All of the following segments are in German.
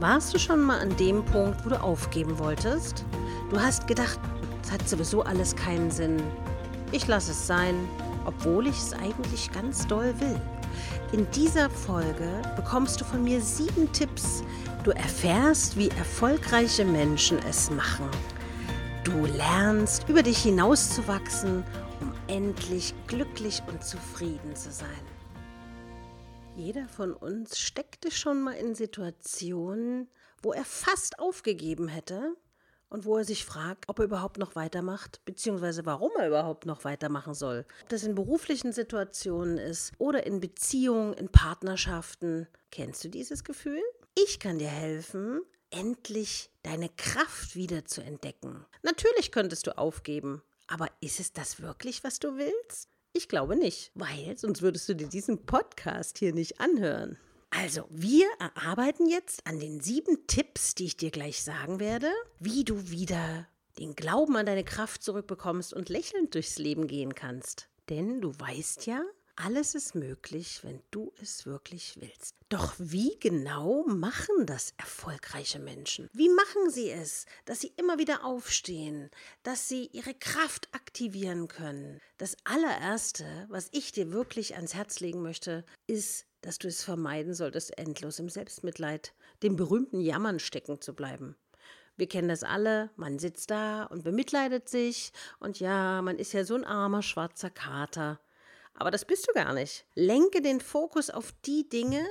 Warst du schon mal an dem Punkt, wo du aufgeben wolltest? Du hast gedacht, es hat sowieso alles keinen Sinn. Ich lasse es sein, obwohl ich es eigentlich ganz doll will. In dieser Folge bekommst du von mir sieben Tipps. Du erfährst, wie erfolgreiche Menschen es machen. Du lernst, über dich hinauszuwachsen, um endlich glücklich und zufrieden zu sein. Jeder von uns steckte schon mal in Situationen, wo er fast aufgegeben hätte und wo er sich fragt, ob er überhaupt noch weitermacht, beziehungsweise warum er überhaupt noch weitermachen soll. Ob das in beruflichen Situationen ist oder in Beziehungen, in Partnerschaften. Kennst du dieses Gefühl? Ich kann dir helfen, endlich deine Kraft wieder zu entdecken. Natürlich könntest du aufgeben, aber ist es das wirklich, was du willst? Ich glaube nicht, weil sonst würdest du dir diesen Podcast hier nicht anhören. Also, wir erarbeiten jetzt an den sieben Tipps, die ich dir gleich sagen werde, wie du wieder den Glauben an deine Kraft zurückbekommst und lächelnd durchs Leben gehen kannst. Denn du weißt ja, alles ist möglich, wenn du es wirklich willst. Doch wie genau machen das erfolgreiche Menschen? Wie machen sie es, dass sie immer wieder aufstehen, dass sie ihre Kraft aktivieren können? Das allererste, was ich dir wirklich ans Herz legen möchte, ist, dass du es vermeiden solltest, endlos im Selbstmitleid, dem berühmten Jammern stecken zu bleiben. Wir kennen das alle, man sitzt da und bemitleidet sich und ja, man ist ja so ein armer schwarzer Kater. Aber das bist du gar nicht. Lenke den Fokus auf die Dinge,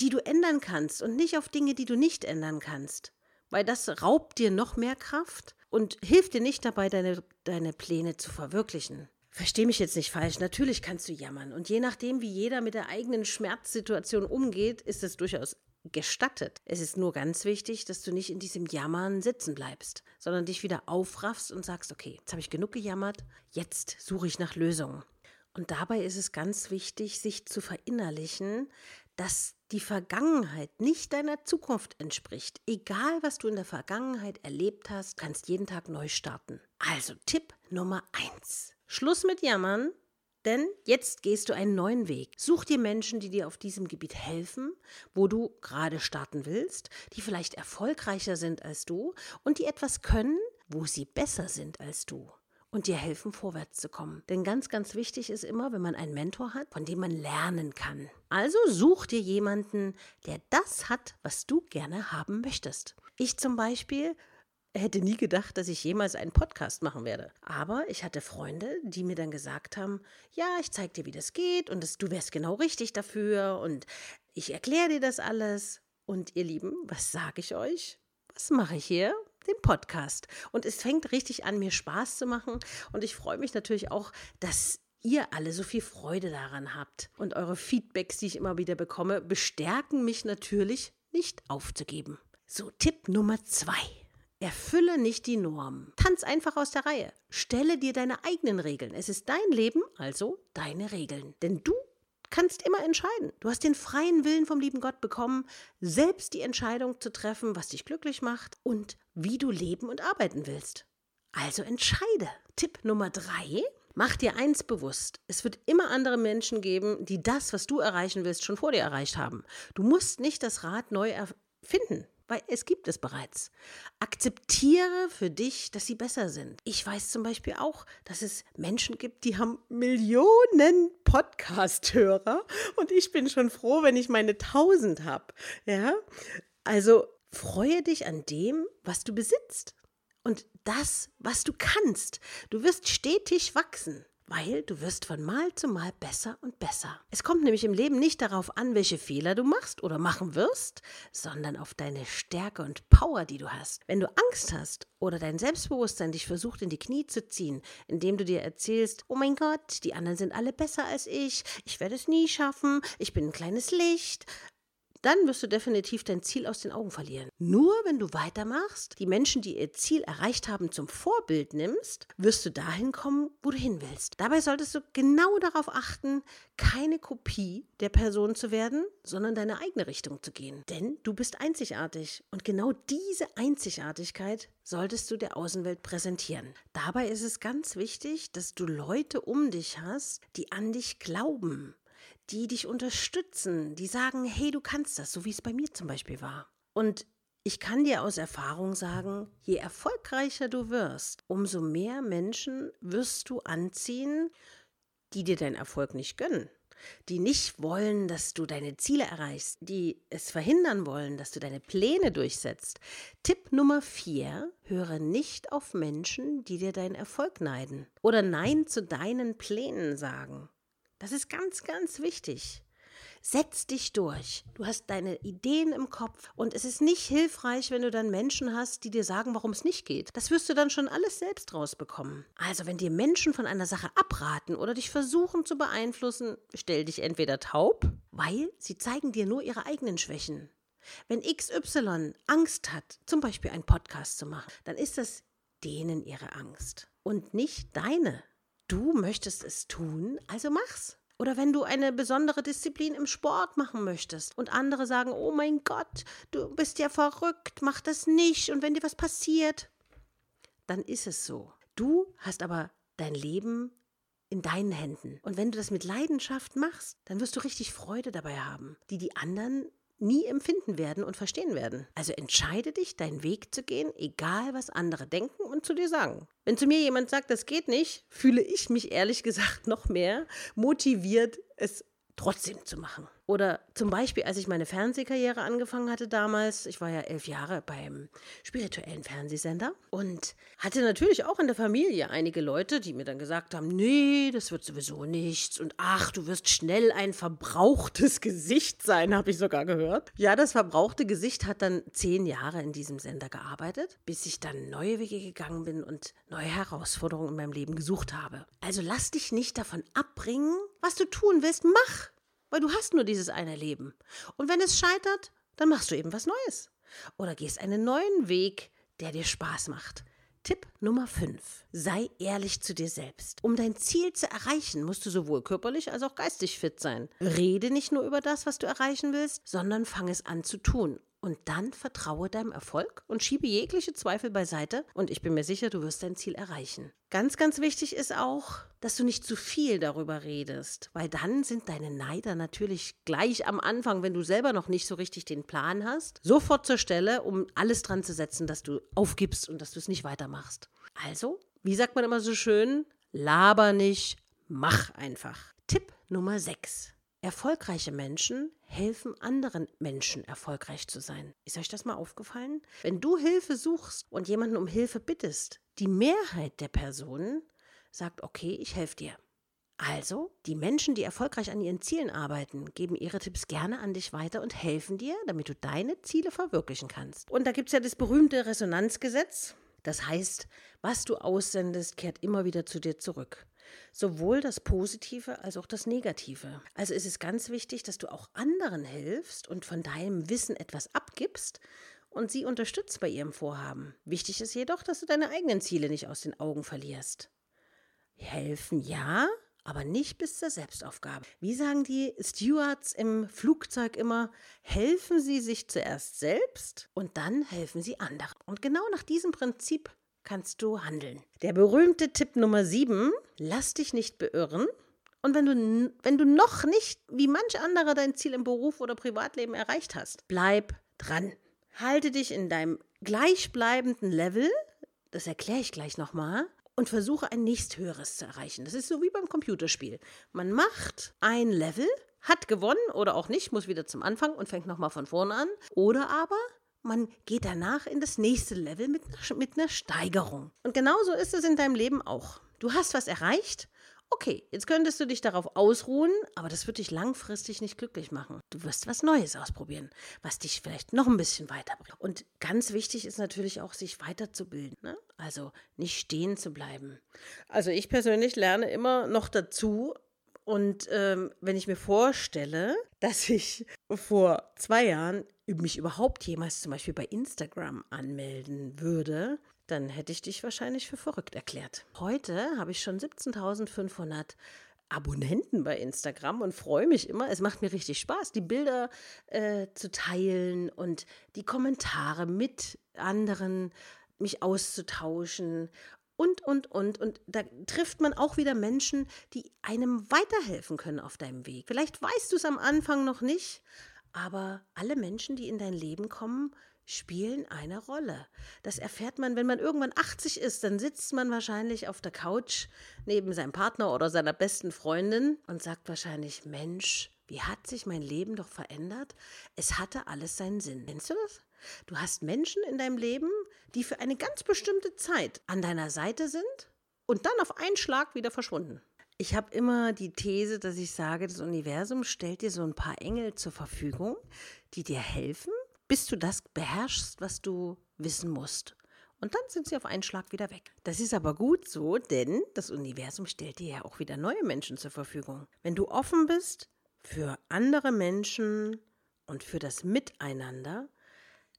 die du ändern kannst und nicht auf Dinge, die du nicht ändern kannst. Weil das raubt dir noch mehr Kraft und hilft dir nicht dabei, deine, deine Pläne zu verwirklichen. Versteh mich jetzt nicht falsch, natürlich kannst du jammern. Und je nachdem, wie jeder mit der eigenen Schmerzsituation umgeht, ist es durchaus gestattet. Es ist nur ganz wichtig, dass du nicht in diesem Jammern sitzen bleibst, sondern dich wieder aufraffst und sagst, okay, jetzt habe ich genug gejammert, jetzt suche ich nach Lösungen. Und dabei ist es ganz wichtig, sich zu verinnerlichen, dass die Vergangenheit nicht deiner Zukunft entspricht. Egal, was du in der Vergangenheit erlebt hast, kannst jeden Tag neu starten. Also Tipp Nummer eins: Schluss mit Jammern, denn jetzt gehst du einen neuen Weg. Such dir Menschen, die dir auf diesem Gebiet helfen, wo du gerade starten willst, die vielleicht erfolgreicher sind als du und die etwas können, wo sie besser sind als du und dir helfen, vorwärts zu kommen. Denn ganz, ganz wichtig ist immer, wenn man einen Mentor hat, von dem man lernen kann. Also such dir jemanden, der das hat, was du gerne haben möchtest. Ich zum Beispiel hätte nie gedacht, dass ich jemals einen Podcast machen werde. Aber ich hatte Freunde, die mir dann gesagt haben, ja, ich zeige dir, wie das geht und das, du wärst genau richtig dafür und ich erkläre dir das alles. Und ihr Lieben, was sage ich euch? Was mache ich hier? Den Podcast. Und es fängt richtig an, mir Spaß zu machen. Und ich freue mich natürlich auch, dass ihr alle so viel Freude daran habt. Und eure Feedbacks, die ich immer wieder bekomme, bestärken mich natürlich, nicht aufzugeben. So, Tipp Nummer zwei. Erfülle nicht die Norm. Tanz einfach aus der Reihe. Stelle dir deine eigenen Regeln. Es ist dein Leben, also deine Regeln. Denn du kannst immer entscheiden. Du hast den freien Willen vom lieben Gott bekommen, selbst die Entscheidung zu treffen, was dich glücklich macht und wie du leben und arbeiten willst. Also entscheide. Tipp Nummer drei. Mach dir eins bewusst. Es wird immer andere Menschen geben, die das, was du erreichen willst, schon vor dir erreicht haben. Du musst nicht das Rad neu erfinden weil es gibt es bereits. Akzeptiere für dich, dass sie besser sind. Ich weiß zum Beispiel auch, dass es Menschen gibt, die haben Millionen Podcast-Hörer und ich bin schon froh, wenn ich meine tausend habe. Ja, also freue dich an dem, was du besitzt und das, was du kannst. Du wirst stetig wachsen weil du wirst von Mal zu Mal besser und besser. Es kommt nämlich im Leben nicht darauf an, welche Fehler du machst oder machen wirst, sondern auf deine Stärke und Power, die du hast. Wenn du Angst hast oder dein Selbstbewusstsein dich versucht in die Knie zu ziehen, indem du dir erzählst, oh mein Gott, die anderen sind alle besser als ich, ich werde es nie schaffen, ich bin ein kleines Licht, dann wirst du definitiv dein Ziel aus den Augen verlieren. Nur wenn du weitermachst, die Menschen, die ihr Ziel erreicht haben, zum Vorbild nimmst, wirst du dahin kommen, wo du hin willst. Dabei solltest du genau darauf achten, keine Kopie der Person zu werden, sondern deine eigene Richtung zu gehen. Denn du bist einzigartig und genau diese Einzigartigkeit solltest du der Außenwelt präsentieren. Dabei ist es ganz wichtig, dass du Leute um dich hast, die an dich glauben, die dich unterstützen, die sagen, hey, du kannst das, so wie es bei mir zum Beispiel war. Und ich kann dir aus Erfahrung sagen, je erfolgreicher du wirst, umso mehr Menschen wirst du anziehen, die dir deinen Erfolg nicht gönnen, die nicht wollen, dass du deine Ziele erreichst, die es verhindern wollen, dass du deine Pläne durchsetzt. Tipp Nummer vier, höre nicht auf Menschen, die dir deinen Erfolg neiden oder Nein zu deinen Plänen sagen. Das ist ganz, ganz wichtig. Setz dich durch. Du hast deine Ideen im Kopf und es ist nicht hilfreich, wenn du dann Menschen hast, die dir sagen, warum es nicht geht. Das wirst du dann schon alles selbst rausbekommen. Also, wenn dir Menschen von einer Sache abraten oder dich versuchen zu beeinflussen, stell dich entweder taub, weil sie zeigen dir nur ihre eigenen Schwächen. Wenn XY Angst hat, zum Beispiel einen Podcast zu machen, dann ist das denen ihre Angst und nicht deine. Du möchtest es tun, also mach's. Oder wenn du eine besondere Disziplin im Sport machen möchtest und andere sagen, oh mein Gott, du bist ja verrückt, mach das nicht und wenn dir was passiert, dann ist es so. Du hast aber dein Leben in deinen Händen. Und wenn du das mit Leidenschaft machst, dann wirst du richtig Freude dabei haben, die die anderen nie empfinden werden und verstehen werden. Also entscheide dich, deinen Weg zu gehen, egal was andere denken und zu dir sagen. Wenn zu mir jemand sagt, das geht nicht, fühle ich mich ehrlich gesagt noch mehr motiviert, es trotzdem zu machen. Oder zum Beispiel, als ich meine Fernsehkarriere angefangen hatte damals, ich war ja elf Jahre beim spirituellen Fernsehsender und hatte natürlich auch in der Familie einige Leute, die mir dann gesagt haben, nee, das wird sowieso nichts und ach, du wirst schnell ein verbrauchtes Gesicht sein, habe ich sogar gehört. Ja, das verbrauchte Gesicht hat dann zehn Jahre in diesem Sender gearbeitet, bis ich dann neue Wege gegangen bin und neue Herausforderungen in meinem Leben gesucht habe. Also lass dich nicht davon abbringen, was du tun willst, mach weil du hast nur dieses eine Leben. Und wenn es scheitert, dann machst du eben was Neues. Oder gehst einen neuen Weg, der dir Spaß macht. Tipp Nummer 5. Sei ehrlich zu dir selbst. Um dein Ziel zu erreichen, musst du sowohl körperlich als auch geistig fit sein. Rede nicht nur über das, was du erreichen willst, sondern fang es an zu tun. Und dann vertraue deinem Erfolg und schiebe jegliche Zweifel beiseite und ich bin mir sicher, du wirst dein Ziel erreichen. Ganz, ganz wichtig ist auch, dass du nicht zu viel darüber redest, weil dann sind deine Neider natürlich gleich am Anfang, wenn du selber noch nicht so richtig den Plan hast, sofort zur Stelle, um alles dran zu setzen, dass du aufgibst und dass du es nicht weitermachst. Also, wie sagt man immer so schön, laber nicht, mach einfach. Tipp Nummer 6. Erfolgreiche Menschen helfen anderen Menschen erfolgreich zu sein. Ist euch das mal aufgefallen? Wenn du Hilfe suchst und jemanden um Hilfe bittest, die Mehrheit der Personen sagt, okay, ich helfe dir. Also, die Menschen, die erfolgreich an ihren Zielen arbeiten, geben ihre Tipps gerne an dich weiter und helfen dir, damit du deine Ziele verwirklichen kannst. Und da gibt es ja das berühmte Resonanzgesetz. Das heißt, was du aussendest, kehrt immer wieder zu dir zurück. Sowohl das Positive als auch das Negative. Also ist es ganz wichtig, dass du auch anderen hilfst und von deinem Wissen etwas abgibst und sie unterstützt bei ihrem Vorhaben. Wichtig ist jedoch, dass du deine eigenen Ziele nicht aus den Augen verlierst. Helfen ja, aber nicht bis zur Selbstaufgabe. Wie sagen die Stewards im Flugzeug immer, helfen Sie sich zuerst selbst und dann helfen Sie anderen. Und genau nach diesem Prinzip kannst du handeln. Der berühmte Tipp Nummer 7, lass dich nicht beirren. Und wenn du, wenn du noch nicht, wie manch anderer, dein Ziel im Beruf oder Privatleben erreicht hast, bleib dran. Halte dich in deinem gleichbleibenden Level, das erkläre ich gleich nochmal, und versuche ein nächsthöheres zu erreichen. Das ist so wie beim Computerspiel. Man macht ein Level, hat gewonnen oder auch nicht, muss wieder zum Anfang und fängt nochmal von vorne an. Oder aber man geht danach in das nächste Level mit, mit einer Steigerung. Und genauso ist es in deinem Leben auch. Du hast was erreicht. Okay, jetzt könntest du dich darauf ausruhen, aber das wird dich langfristig nicht glücklich machen. Du wirst was Neues ausprobieren, was dich vielleicht noch ein bisschen weiterbringt. Und ganz wichtig ist natürlich auch, sich weiterzubilden. Ne? Also nicht stehen zu bleiben. Also ich persönlich lerne immer noch dazu, und ähm, wenn ich mir vorstelle, dass ich vor zwei Jahren mich überhaupt jemals zum Beispiel bei Instagram anmelden würde, dann hätte ich dich wahrscheinlich für verrückt erklärt. Heute habe ich schon 17.500 Abonnenten bei Instagram und freue mich immer. Es macht mir richtig Spaß, die Bilder äh, zu teilen und die Kommentare mit anderen mich auszutauschen und, und, und. Und da trifft man auch wieder Menschen, die einem weiterhelfen können auf deinem Weg. Vielleicht weißt du es am Anfang noch nicht, aber alle Menschen, die in dein Leben kommen, spielen eine Rolle. Das erfährt man, wenn man irgendwann 80 ist, dann sitzt man wahrscheinlich auf der Couch neben seinem Partner oder seiner besten Freundin und sagt wahrscheinlich, Mensch, wie hat sich mein Leben doch verändert? Es hatte alles seinen Sinn. Kennst du das? Du hast Menschen in deinem Leben, die für eine ganz bestimmte Zeit an deiner Seite sind und dann auf einen Schlag wieder verschwunden. Ich habe immer die These, dass ich sage, das Universum stellt dir so ein paar Engel zur Verfügung, die dir helfen, bis du das beherrschst, was du wissen musst. Und dann sind sie auf einen Schlag wieder weg. Das ist aber gut so, denn das Universum stellt dir ja auch wieder neue Menschen zur Verfügung. Wenn du offen bist für andere Menschen und für das Miteinander,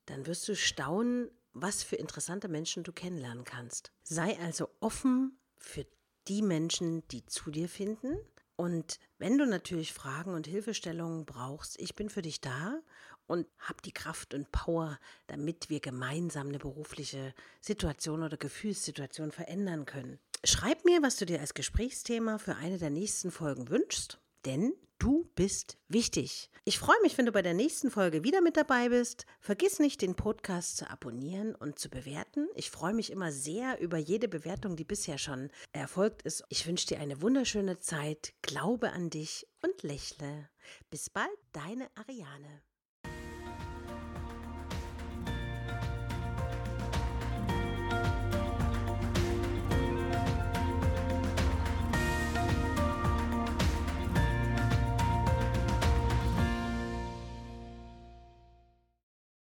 dann wirst du staunen, was für interessante Menschen du kennenlernen kannst. Sei also offen für die Menschen, die zu dir finden. Und wenn du natürlich Fragen und Hilfestellungen brauchst, ich bin für dich da und habe die Kraft und Power, damit wir gemeinsam eine berufliche Situation oder Gefühlssituation verändern können. Schreib mir, was du dir als Gesprächsthema für eine der nächsten Folgen wünschst denn du bist wichtig. Ich freue mich, wenn du bei der nächsten Folge wieder mit dabei bist. Vergiss nicht, den Podcast zu abonnieren und zu bewerten. Ich freue mich immer sehr über jede Bewertung, die bisher schon erfolgt ist. Ich wünsche dir eine wunderschöne Zeit, glaube an dich und lächle. Bis bald, deine Ariane.